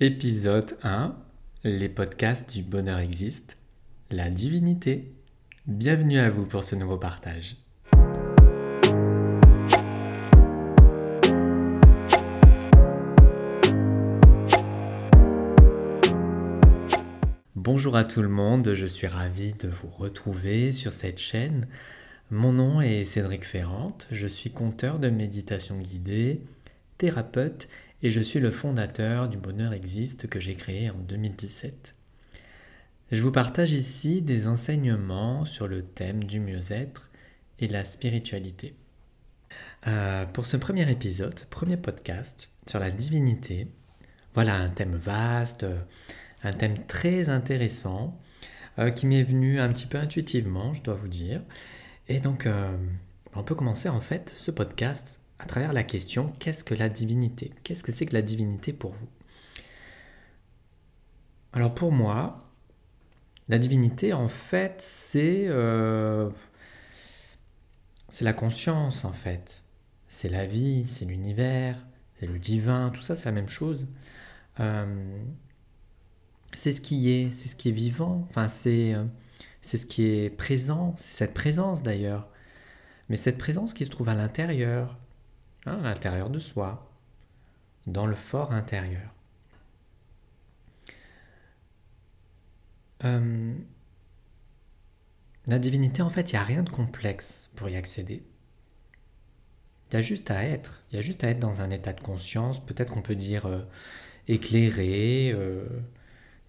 Épisode 1 Les podcasts du bonheur existent. La divinité. Bienvenue à vous pour ce nouveau partage. Bonjour à tout le monde, je suis ravi de vous retrouver sur cette chaîne. Mon nom est Cédric Ferrante, je suis conteur de méditation guidée, thérapeute je suis le fondateur du Bonheur Existe que j'ai créé en 2017. Je vous partage ici des enseignements sur le thème du mieux-être et la spiritualité. Euh, pour ce premier épisode, premier podcast sur la divinité, voilà un thème vaste, un thème très intéressant euh, qui m'est venu un petit peu intuitivement, je dois vous dire. Et donc, euh, on peut commencer en fait ce podcast à travers la question qu'est-ce que la divinité? Qu'est-ce que c'est que la divinité pour vous? Alors pour moi, la divinité en fait c'est euh, c'est la conscience en fait. C'est la vie, c'est l'univers, c'est le divin, tout ça c'est la même chose. Euh, c'est ce qui est, c'est ce qui est vivant, enfin c'est euh, c'est ce qui est présent, c'est cette présence d'ailleurs. Mais cette présence qui se trouve à l'intérieur, Hein, à l'intérieur de soi, dans le fort intérieur. Euh, la divinité, en fait, il n'y a rien de complexe pour y accéder. Il y a juste à être. Il y a juste à être dans un état de conscience, peut-être qu'on peut dire euh, éclairé, euh,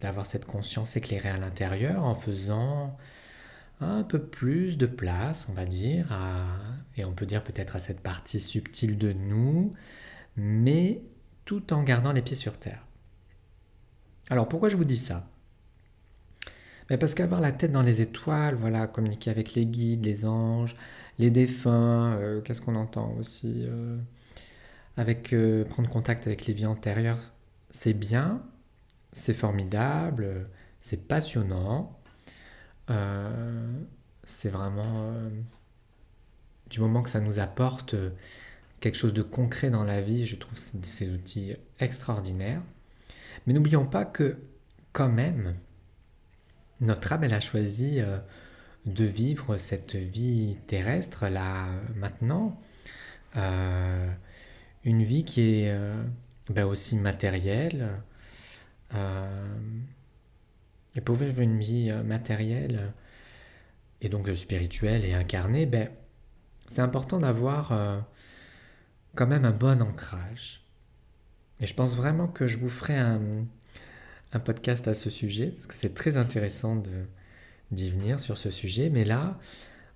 d'avoir cette conscience éclairée à l'intérieur en faisant un peu plus de place, on va dire, et on peut dire peut-être à cette partie subtile de nous, mais tout en gardant les pieds sur terre. Alors pourquoi je vous dis ça? Mais ben, Parce qu'avoir la tête dans les étoiles, voilà, communiquer avec les guides, les anges, les défunts, euh, qu'est-ce qu'on entend aussi euh, avec euh, prendre contact avec les vies antérieures, c'est bien, c'est formidable, c'est passionnant, c'est vraiment euh, du moment que ça nous apporte euh, quelque chose de concret dans la vie, je trouve ces outils extraordinaires. Mais n'oublions pas que quand même, notre âme, elle a choisi de vivre cette vie terrestre là maintenant. une vie qui est ben, aussi matérielle. Et pour vivre une vie euh, matérielle euh, et donc spirituelle et incarnée, ben, c'est important d'avoir euh, quand même un bon ancrage. Et je pense vraiment que je vous ferai un, podcast à ce sujet, parce que c'est très intéressant d'y venir sur ce sujet. Mais là,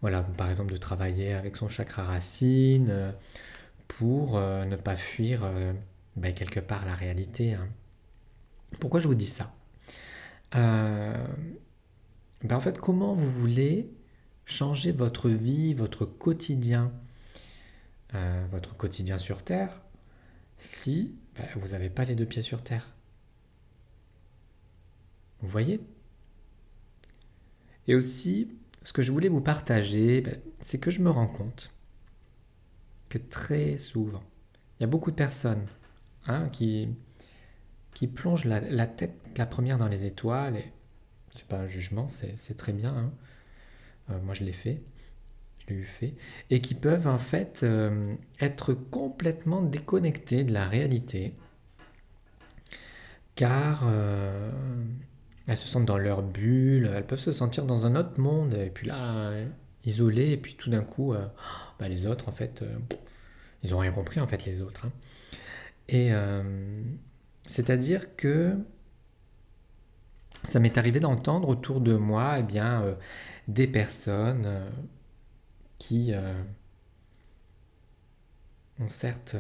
voilà, par exemple, de travailler avec son chakra racine pour ne pas fuir ben, quelque part la réalité. Hein. Pourquoi je vous dis ça? Euh, ben en fait, comment vous voulez changer votre vie, votre quotidien, euh, votre quotidien sur Terre, si ben, vous n'avez pas les deux pieds sur Terre? Vous voyez? Et aussi, ce que je voulais vous partager, ben, c'est que je me rends compte que très souvent, il y a beaucoup de personnes hein, qui, qui plonge la, tête la première dans les étoiles. Et c'est pas un jugement, c'est très bien. Hein. Euh, moi, je l'ai fait. Je l'ai eu fait. Et qui peuvent en fait euh, être complètement déconnectés de la réalité. Car euh, elles se sentent dans leur bulle, elles peuvent se sentir dans un autre monde. Et puis là, isolées. Et puis tout d'un coup, bah, les autres, en fait, ils n'ont rien compris, en fait, les autres. Hein. Et c'est-à-dire que ça m'est arrivé d'entendre autour de moi eh bien, euh, des personnes euh, qui euh, ont certes...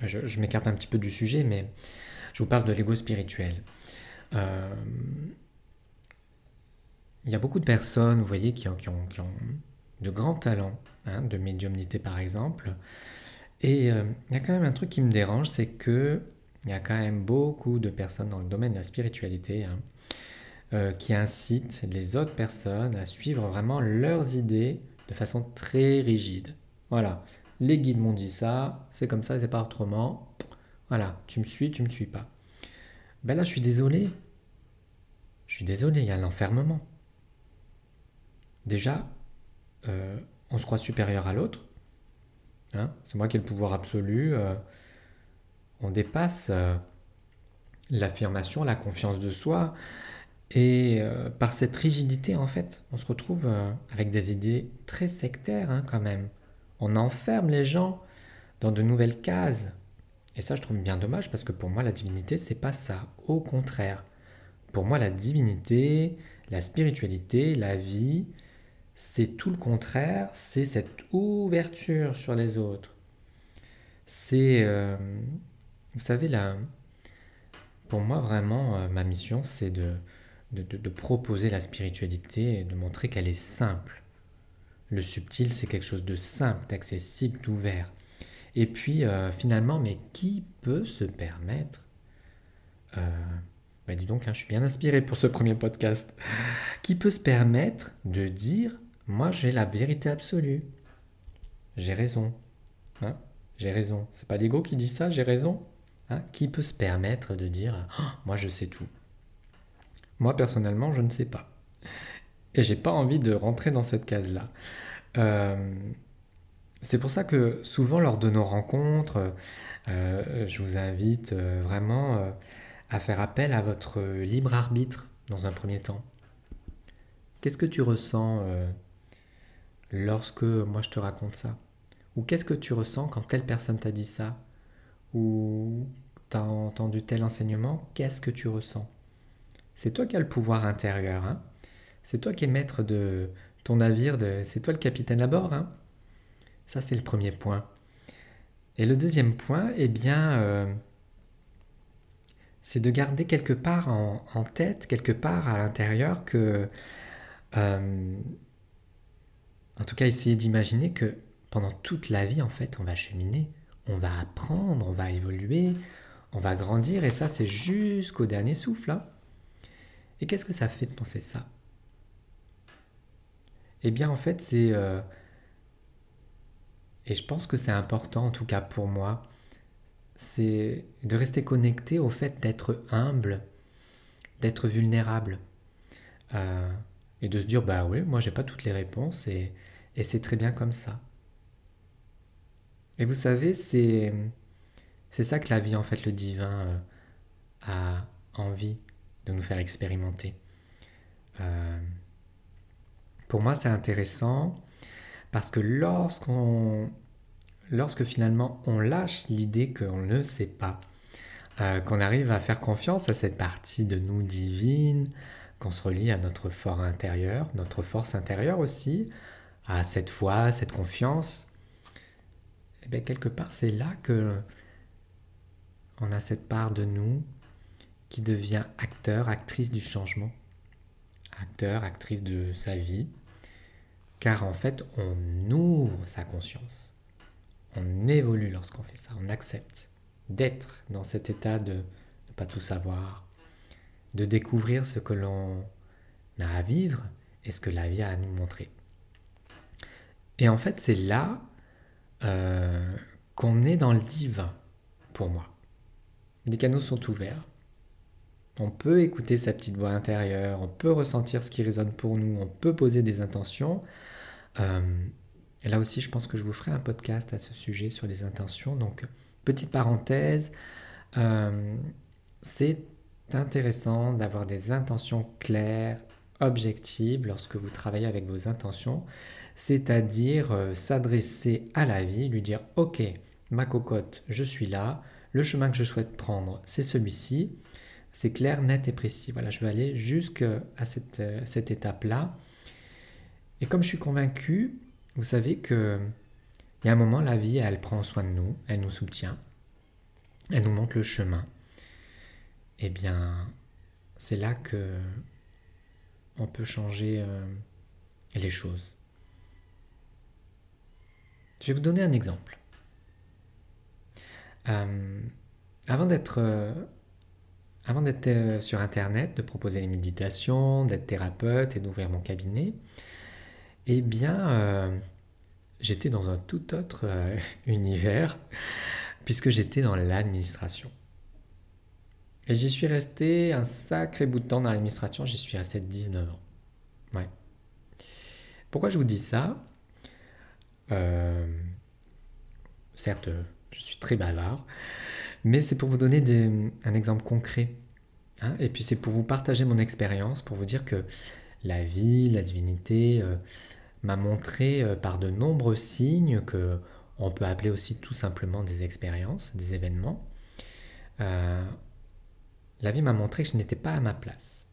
je, m'écarte un petit peu du sujet, mais je vous parle de l'ego spirituel. il y a beaucoup de personnes, vous voyez, qui ont, de grands talents, hein, de médiumnité par exemple, et il y a quand même un truc qui me dérange, c'est que il y a quand même beaucoup de personnes dans le domaine de la spiritualité hein, euh, qui incitent les autres personnes à suivre vraiment leurs idées de façon très rigide. Voilà, les guides m'ont dit ça, c'est comme ça, c'est pas autrement. Voilà, tu me suis, tu me suis pas. Ben là, je suis désolé. Je suis désolé, il y a l'enfermement. Déjà, euh, on se croit supérieur à l'autre. Hein C'est moi qui ai le pouvoir absolu. Euh, on dépasse euh, l'affirmation, la confiance de soi. Et par cette rigidité, en fait, on se retrouve avec des idées très sectaires hein, quand même. On enferme les gens dans de nouvelles cases. Et ça, je trouve bien dommage parce que pour moi, la divinité, c'est pas ça. Au contraire. Pour moi, la divinité, la spiritualité, la vie, c'est tout le contraire, c'est cette ouverture sur les autres. C'est, euh, vous savez, là, pour moi vraiment, euh, ma mission, c'est de, de, proposer la spiritualité et de montrer qu'elle est simple. Le subtil, c'est quelque chose de simple, d'accessible, d'ouvert. Et puis, euh, finalement, mais qui peut se permettre bah dis donc, hein, je suis bien inspiré pour ce premier podcast. Qui peut se permettre de dire moi, j'ai la vérité absolue. J'ai raison. Hein j'ai raison. C'est pas l'ego qui dit ça, j'ai raison. Hein qui peut se permettre de dire oh, Moi, je sais tout Moi, personnellement, je ne sais pas. Et j'ai pas envie de rentrer dans cette case-là. Euh, c'est pour ça que souvent, lors de nos rencontres, euh, je vous invite euh, vraiment à faire appel à votre libre arbitre dans un premier temps. Qu'est-ce que tu ressens lorsque moi je te raconte ça? Ou qu'est-ce que tu ressens quand telle personne t'a dit ça? Ou t'as entendu tel enseignement Qu'est-ce que tu ressens? C'est toi qui as le pouvoir intérieur. Hein c'est toi qui es maître de ton navire, c'est toi le capitaine à bord. Hein ça, c'est le premier point. Et le deuxième point, eh bien, euh, c'est de garder quelque part en, tête, quelque part à l'intérieur que euh, en tout cas, essayez d'imaginer que pendant toute la vie, en fait, on va cheminer, on va apprendre, on va évoluer, on va grandir, et ça, c'est jusqu'au dernier souffle. Hein. Et qu'est-ce que ça fait de penser ça? Eh bien, en fait, c'est... Euh, et je pense que c'est important, en tout cas pour moi, c'est de rester connecté au fait d'être humble, d'être vulnérable. Euh, et de se dire, bah oui, moi j'ai pas toutes les réponses, et, et c'est très bien comme ça. Et vous savez, c'est, c'est ça que la vie, en fait, le divin euh, a envie de nous faire expérimenter. Euh, pour moi, c'est intéressant parce que lorsqu'on, lorsque finalement on lâche l'idée qu'on ne sait pas, euh, qu'on arrive à faire confiance à cette partie de nous divine, qu'on se relie à notre fort intérieur, notre force intérieure aussi, à cette foi, cette confiance, bien quelque part c'est là que on a cette part de nous qui devient acteur, actrice du changement, acteur, actrice de sa vie, car en fait on ouvre sa conscience, on évolue lorsqu'on fait ça, on accepte d'être dans cet état de ne pas tout savoir, de découvrir ce que l'on a à vivre et ce que la vie a à nous montrer. Et en fait, c'est là euh, qu'on est dans le divin, pour moi. Les canaux sont ouverts. On peut écouter sa petite voix intérieure, on peut ressentir ce qui résonne pour nous, on peut poser des intentions. Euh, et là aussi, je pense que je vous ferai un podcast à ce sujet sur les intentions. Donc, petite parenthèse, euh, c'est intéressant d'avoir des intentions claires, objectives lorsque vous travaillez avec vos intentions c'est-à-dire euh, s'adresser à la vie, lui dire ok, ma cocotte, je suis là, le chemin que je souhaite prendre, c'est celui-ci, c'est clair, net et précis. Voilà, je vais aller jusqu'à cette, euh, cette étape-là. Et comme je suis convaincu, vous savez que il y a un moment, la vie, elle prend soin de nous, elle nous soutient, elle nous montre le chemin. Eh bien, c'est là que on peut changer euh, les choses. Je vais vous donner un exemple. Euh, avant d'être euh, euh, sur Internet, de proposer les méditations, d'être thérapeute et d'ouvrir mon cabinet, eh bien, j'étais dans un tout autre univers, puisque j'étais dans l'administration. Et j'y suis resté un sacré bout de temps dans l'administration, j'y suis resté 19 ans. Pourquoi je vous dis ça? Euh, Certes, je suis très bavard, mais c'est pour vous donner un exemple concret. Hein. et puis c'est pour vous partager mon expérience, pour vous dire que la vie, la divinité euh, m'a montré euh, par de nombreux signes que on peut appeler aussi tout simplement des expériences, des événements. la vie m'a montré que je n'étais pas à ma place.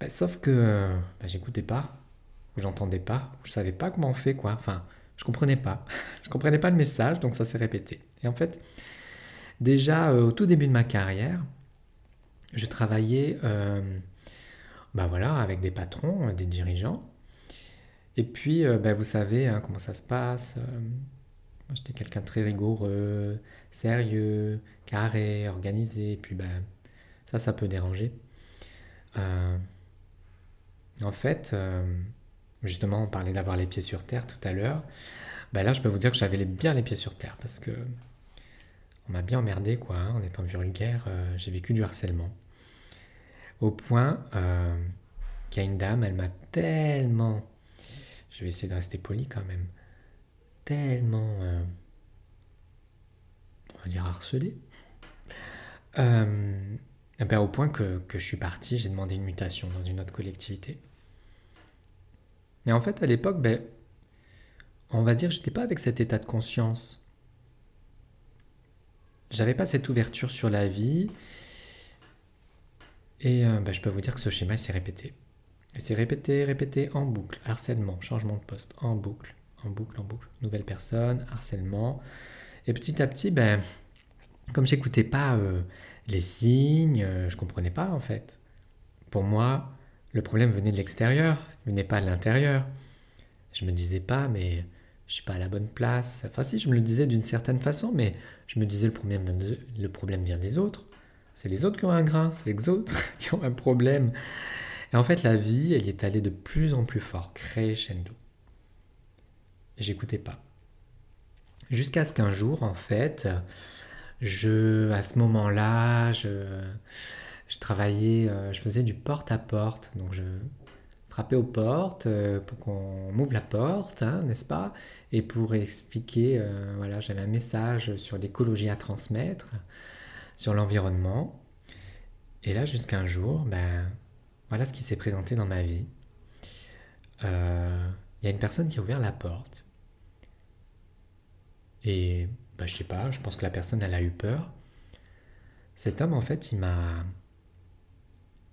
Ben, sauf que ben, j'écoutais pas, ou j'entendais pas, ou je savais pas comment on fait quoi. Enfin, je comprenais pas. je comprenais pas le message, donc ça s'est répété. Et en fait, déjà euh, au tout début de ma carrière, je travaillais euh, ben, voilà, avec des patrons, euh, des dirigeants. Et puis, ben, vous savez hein, comment ça se passe. j'étais quelqu'un de très rigoureux, sérieux, carré, organisé. Et puis, ben, ça, ça peut déranger. En fait, justement, on parlait d'avoir les pieds sur terre tout à l'heure. Bah là, je peux vous dire que j'avais bien les pieds sur terre parce que on m'a bien emmerdé, quoi. Hein, en étant vulgaire, euh, j'ai vécu du harcèlement. Au point euh, qu'il y a une dame, elle m'a tellement. Je vais essayer de rester poli quand même. Tellement. on va dire harcelé. Eh ben, au point que, que je suis parti, j'ai demandé une mutation dans une autre collectivité. Et en fait, à l'époque, ben, on va dire, j'étais pas avec cet état de conscience. J'avais pas cette ouverture sur la vie. Et euh, ben, je peux vous dire que ce schéma s'est répété. Il s'est répété, répété en boucle. Harcèlement, changement de poste, en boucle, en boucle, en boucle. Nouvelle personne, harcèlement. Et petit à petit, ben, comme j'écoutais pas euh, les signes, euh, je comprenais pas en fait. Pour moi, le problème venait de l'extérieur, il venait pas de l'intérieur. Je me disais pas, mais je suis pas à la bonne place. Enfin, si, je me le disais d'une certaine façon, mais je me disais le problème, vient des autres. C'est les autres qui ont un grain, c'est les autres qui ont un problème. Et en fait, la vie, elle est allée de plus en plus fort, crescendo. J'écoutais pas. Jusqu'à ce qu'un jour, en fait, je, à ce moment-là, je, je travaillais, euh, je faisais du porte-à-porte. donc, je frappais aux portes euh, pour qu'on m'ouvre la porte, hein, n'est-ce pas? Et pour expliquer, euh, voilà, j'avais un message sur l'écologie à transmettre, sur l'environnement. Et là, jusqu'à un jour, ben, voilà ce qui s'est présenté dans ma vie. Il y a une personne qui a ouvert la porte. Et bah, je sais pas, je pense que la personne, elle a eu peur. Cet homme, en fait, il m'a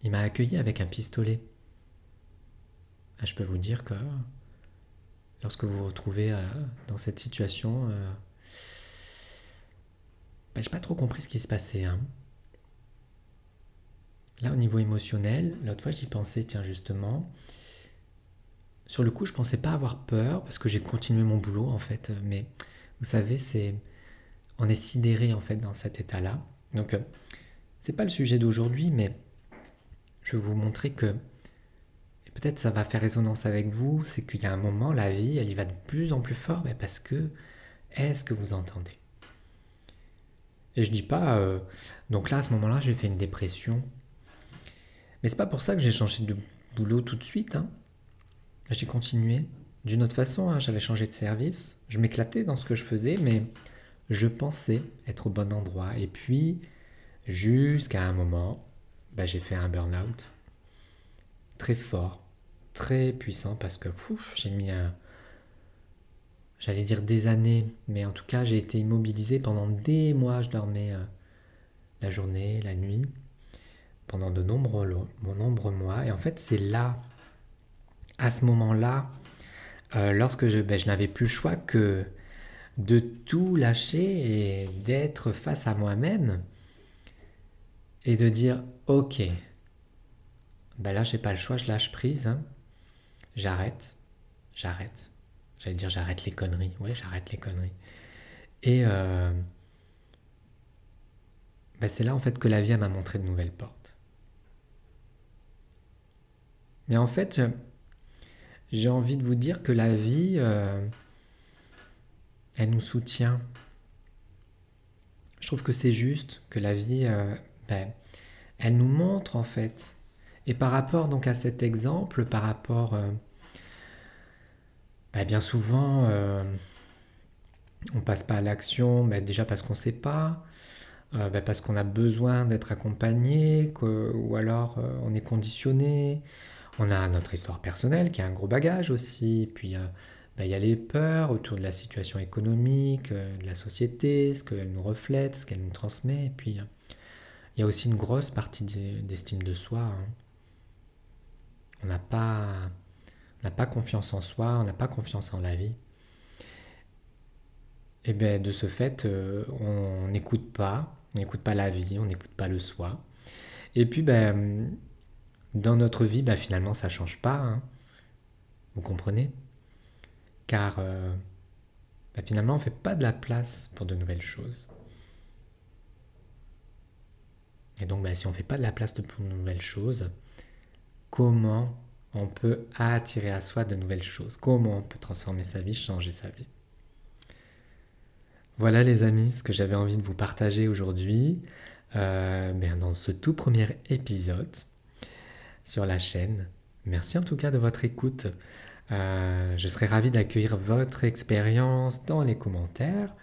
il m'a accueilli avec un pistolet. Ah, je peux vous dire que lorsque vous vous retrouvez euh, dans cette situation, bah, j'ai pas trop compris ce qui se passait. Hein. Là, au niveau émotionnel, l'autre fois, j'y pensais, tiens, justement. Sur le coup, je pensais pas avoir peur parce que j'ai continué mon boulot, en fait. Mais vous savez, c'est. On est sidéré, en fait, dans cet état-là. Donc, euh, c'est pas le sujet d'aujourd'hui, mais je vais vous montrer que, peut-être ça va faire résonance avec vous, c'est qu'il y a un moment, la vie, elle y va de plus en plus fort, mais parce que, est-ce que vous entendez? Et je dis pas, euh, donc là, à ce moment-là, j'ai fait une dépression. Mais c'est pas pour ça que j'ai changé de boulot tout de suite. Hein. J'ai continué d'une autre façon, hein. j'avais changé de service, je m'éclatais dans ce que je faisais, mais je pensais être au bon endroit. Et puis, jusqu'à un moment, bah, j'ai fait un burn-out très fort, très puissant parce que j'ai mis. J'allais dire des années, mais en tout cas, j'ai été immobilisé pendant des mois. Je dormais euh, la journée, la nuit, pendant de nombreux, nombreux mois. Et en fait, c'est là, à ce moment-là, euh, lorsque je, ben, je n'avais plus le choix que de tout lâcher et d'être face à moi-même et de dire ok, ben là j'ai pas le choix, je lâche prise, hein. j'arrête, j'arrête. J'allais dire j'arrête les conneries, ouais j'arrête les conneries. Et euh, ben c'est là en fait que la vie m'a montré de nouvelles portes. Mais en fait, j'ai envie de vous dire que la vie, euh, elle nous soutient. Je trouve que c'est juste que la vie, euh, elle nous montre en fait. Et par rapport donc à cet exemple, par rapport, euh, ben, bien souvent, euh, on passe pas à l'action, ben, déjà parce qu'on ne sait pas, ben, parce qu'on a besoin d'être accompagné, ou alors on est conditionné. On a notre histoire personnelle qui a un gros bagage aussi, puis ben, il y a les peurs autour de la situation économique, de la société, ce qu'elle nous reflète, ce qu'elle nous transmet, et puis il y a aussi une grosse partie d'estime de soi. Hein. On n'a pas, confiance en soi, on n'a pas confiance en la vie. Et bien de ce fait, euh, on n'écoute pas, on n'écoute pas la vie, on n'écoute pas le soi. Et puis ben, dans notre vie, ben, finalement, ça ne change pas. Hein. Vous comprenez? Car euh, ben, finalement, on ne fait pas de la place pour de nouvelles choses. Et donc, bah, si on ne fait pas de la place pour de nouvelles choses, comment on peut attirer à soi de nouvelles choses? Comment on peut transformer sa vie, changer sa vie? Voilà les amis, ce que j'avais envie de vous partager aujourd'hui euh, ben, dans ce tout premier épisode sur la chaîne. Merci en tout cas de votre écoute. Euh, je serais ravi d'accueillir votre expérience dans les commentaires.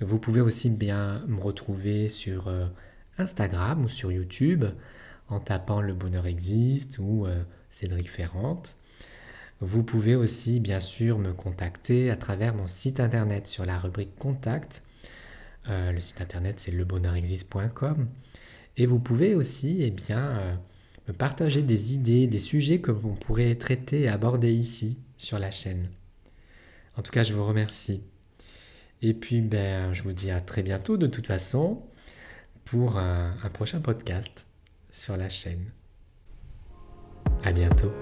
Vous pouvez aussi bien me retrouver sur... Euh, Instagram ou sur YouTube en tapant Le Bonheur Existe ou euh, Cédric Ferrante. Vous pouvez aussi bien sûr me contacter à travers mon site internet sur la rubrique Contact. Euh, le site internet c'est lebonheurexiste.com et vous pouvez aussi eh bien, euh, me partager des idées, des sujets que vous pourrait traiter et aborder ici sur la chaîne. En tout cas, je vous remercie. Et puis, ben, je vous dis à très bientôt de toute façon pour un, prochain podcast sur la chaîne. À bientôt.